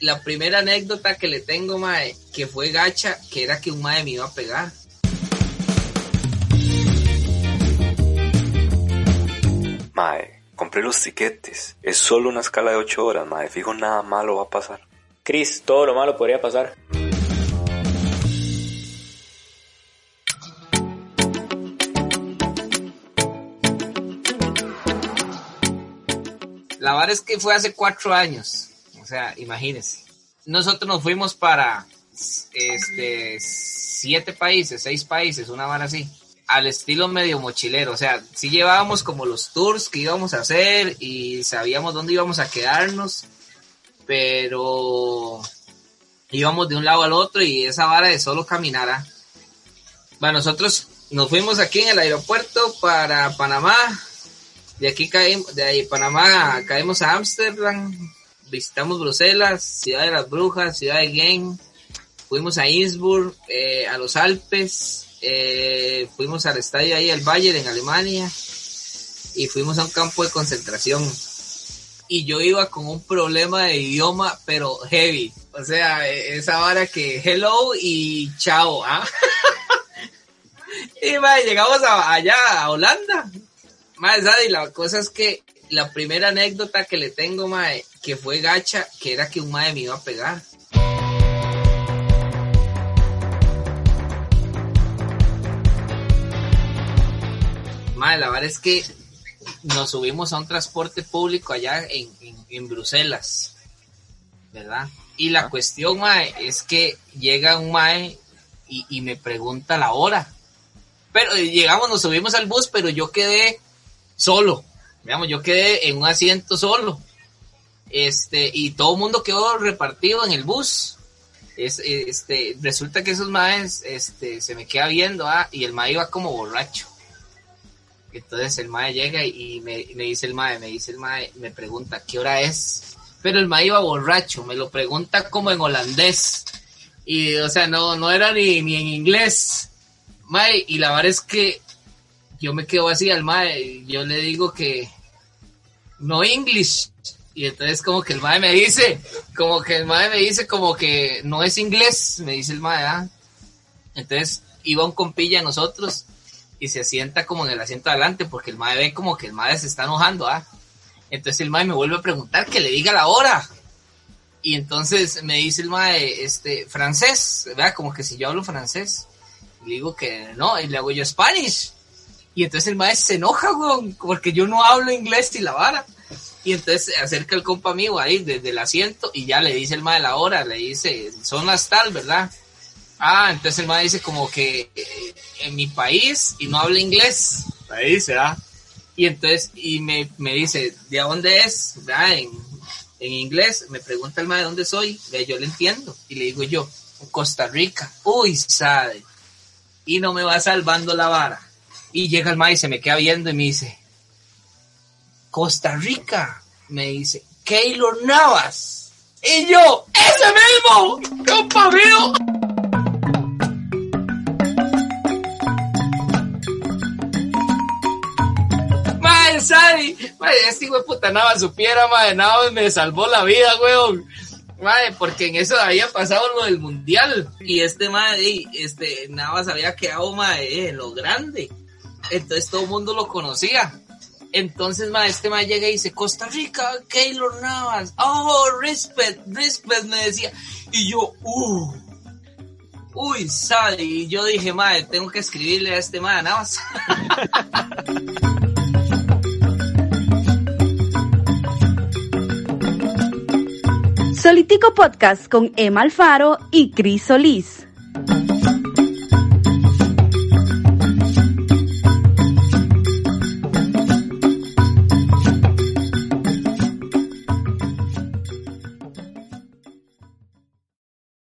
la primera anécdota que le tengo, mae, que fue gacha, que era que un mae me iba a pegar. Mae, compré los tiquetes. Es solo una escala de 8 horas, mae. Fijo, nada malo va a pasar. Chris, todo lo malo podría pasar. La verdad es que fue hace cuatro años. Sea, imagínense. Nosotros nos fuimos para este siete países, seis países, una vara así. Al estilo medio mochilero. O sea, sí llevábamos como los tours que íbamos a hacer y sabíamos dónde íbamos a quedarnos. Pero íbamos de un lado al otro y esa vara de solo caminar. ¿ah? Bueno, nosotros nos fuimos aquí en el aeropuerto para Panamá. De aquí caímos, de ahí Panamá caímos a Ámsterdam, visitamos Bruselas, Ciudad de las Brujas, Ciudad de Gent, fuimos a Innsbruck, eh, a los Alpes, eh, fuimos al estadio ahí, al Bayern en Alemania, y fuimos a un campo de concentración. Y yo iba con un problema de idioma, pero heavy. O sea, e- esa vara que hello y chao, ¿ah? y mae, llegamos a- allá a Holanda. ¿sabe? Y la cosa es que la primera anécdota que le tengo, mae, que fue gacha, que era que un mae me iba a pegar. Mae, la verdad es que nos subimos a un transporte público allá en, en, en Bruselas, ¿verdad? Y la cuestión, mae, es que llega un mae y, y me pregunta la hora. Pero eh, llegamos, nos subimos al bus, pero yo quedé solo. Digamos, yo quedé en un asiento solo. Este, y todo el mundo quedó repartido en el bus. Es, este, resulta que esos maes, este, se me queda viendo, ah, y el mae iba como borracho. Entonces el mae llega y me, me dice el mae, me dice el mae, me pregunta, ¿qué hora es? Pero el mae iba borracho, me lo pregunta como en holandés. Y, o sea, no, no era ni, ni en inglés. Mae, y la verdad es que yo me quedo así al mae, yo le digo que no English. Y entonces como que el mae me dice, como que el mae me dice como que no es inglés, me dice el mae, ¿ah? Entonces iba un compilla a nosotros y se sienta como en el asiento de adelante porque el mae ve como que el mae se está enojando, ¿ah? Entonces el mae me vuelve a preguntar que le diga la hora. Y entonces me dice el mae, este, francés, ¿verdad? Como que si yo hablo francés. Le digo que no, y le hago yo Spanish. Y entonces el maestro se enoja, weón, porque yo no hablo inglés y la vara. Y entonces se acerca el compa amigo ahí desde el asiento y ya le dice el maestro la hora, le dice, son las tal, ¿verdad? Ah, entonces el maestro dice como que eh, en mi país y no habla inglés. Ahí dice, ah. Y entonces, y me, me dice, ¿de dónde es? ¿Verdad? En, en inglés, me pregunta el maestro de dónde soy, Ve, yo le entiendo. Y le digo yo, Costa Rica. Uy, sabe. Y no me va salvando la vara. Y llega el maestro y se me queda viendo y me dice, Costa Rica. Me dice, Keylor Navas. Y yo, ese mismo, compa mío. Mae, Sari, mae, este hijo de puta Navas supiera, mae, Navas me salvó la vida, weón. Mae, porque en eso había pasado lo del mundial. Y este mae, ey, este, Navas había quedado, mae, en lo grande. Entonces todo el mundo lo conocía. Entonces, mae, este mae llega y dice, Costa Rica, Keylor Navas. Oh, respect, respect, me decía. Y yo, uh. Uy, sale. Y yo dije, mae, tengo que escribirle a este mae, Navas. Solitico Podcast con Emma Alfaro y Cris Solís.